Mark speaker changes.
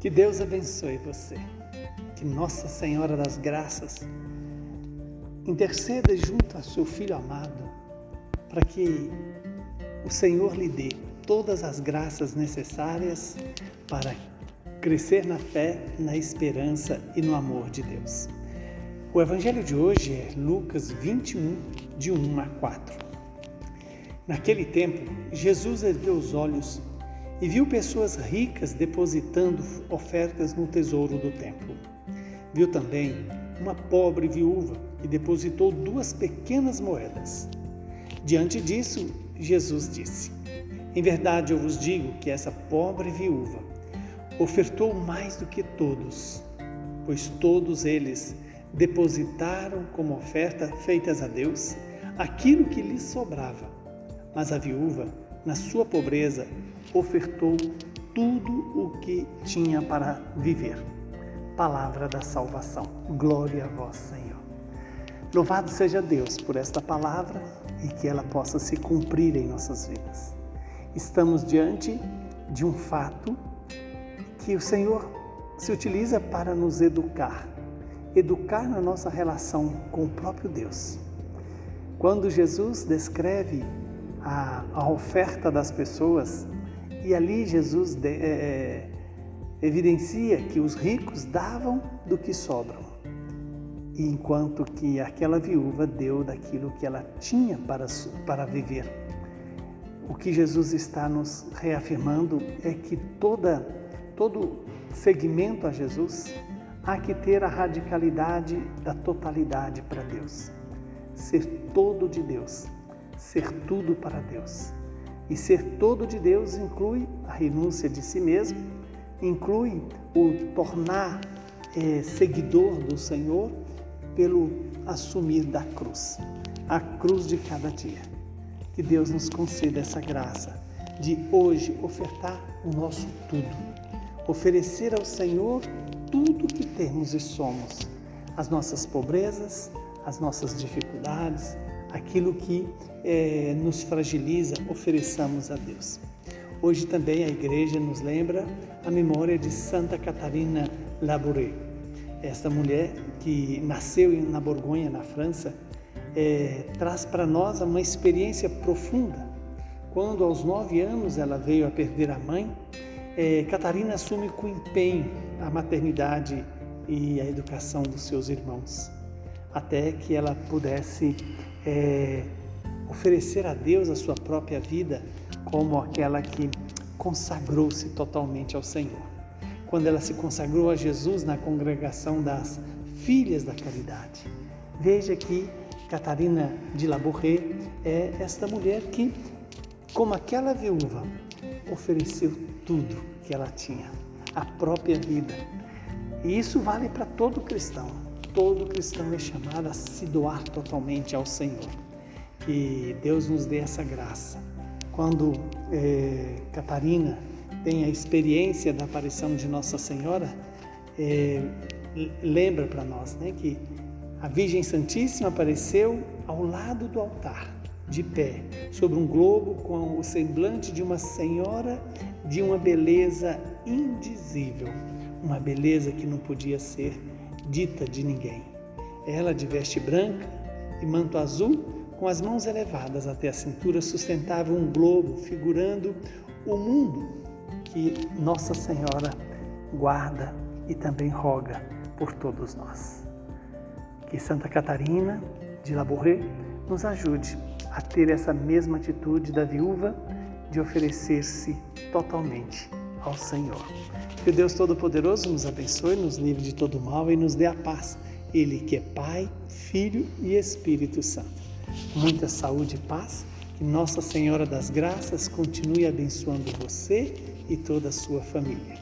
Speaker 1: Que Deus abençoe você. Que Nossa Senhora das Graças interceda junto a seu filho amado para que o Senhor lhe dê todas as graças necessárias para crescer na fé, na esperança e no amor de Deus. O evangelho de hoje é Lucas 21, de 1 a 4. Naquele tempo, Jesus ergueu os olhos e viu pessoas ricas depositando ofertas no tesouro do templo. Viu também uma pobre viúva que depositou duas pequenas moedas. Diante disso, Jesus disse: Em verdade eu vos digo que essa pobre viúva ofertou mais do que todos, pois todos eles depositaram como oferta feitas a Deus aquilo que lhes sobrava. Mas a viúva, na sua pobreza, ofertou tudo o que tinha para viver. Palavra da salvação. Glória a vós, Senhor. Louvado seja Deus por esta palavra e que ela possa se cumprir em nossas vidas. Estamos diante de um fato que o Senhor se utiliza para nos educar, educar na nossa relação com o próprio Deus. Quando Jesus descreve a, a oferta das pessoas, e ali Jesus de, é, é, evidencia que os ricos davam do que sobram, enquanto que aquela viúva deu daquilo que ela tinha para, para viver. O que Jesus está nos reafirmando é que toda, todo segmento a Jesus há que ter a radicalidade da totalidade para Deus. Ser todo de Deus, ser tudo para Deus. E ser todo de Deus inclui a renúncia de si mesmo, inclui o tornar é, seguidor do Senhor pelo assumir da cruz, a cruz de cada dia. Que Deus nos conceda essa graça de hoje ofertar o nosso tudo, oferecer ao Senhor tudo que temos e somos, as nossas pobrezas, as nossas dificuldades, aquilo que é, nos fragiliza, ofereçamos a Deus. Hoje também a igreja nos lembra a memória de Santa Catarina Labouré. Esta mulher que nasceu na Borgonha, na França, é, traz para nós uma experiência profunda. Quando aos nove anos ela veio a perder a mãe, é, Catarina assume com empenho a maternidade e a educação dos seus irmãos, até que ela pudesse é, oferecer a Deus a sua própria vida como aquela que consagrou-se totalmente ao Senhor. Quando ela se consagrou a Jesus na congregação das Filhas da Caridade. Veja que Catarina de Labourré é esta mulher que, como aquela viúva, ofereceu tudo que ela tinha, a própria vida. E isso vale para todo cristão. Todo cristão é chamado a se doar totalmente ao Senhor. Que Deus nos dê essa graça. Quando é, Catarina tem a experiência da aparição de Nossa Senhora, é, lembra para nós né, que a Virgem Santíssima apareceu ao lado do altar, de pé, sobre um globo com o semblante de uma senhora de uma beleza indizível, uma beleza que não podia ser dita de ninguém. Ela de veste branca e manto azul com as mãos elevadas até a cintura, sustentava um globo figurando o mundo que Nossa Senhora guarda e também roga por todos nós. Que Santa Catarina de Labouré nos ajude a ter essa mesma atitude da viúva de oferecer-se totalmente ao Senhor. Que o Deus Todo-Poderoso nos abençoe, nos livre de todo mal e nos dê a paz. Ele que é Pai, Filho e Espírito Santo muita saúde e paz. Que Nossa Senhora das Graças continue abençoando você e toda a sua família.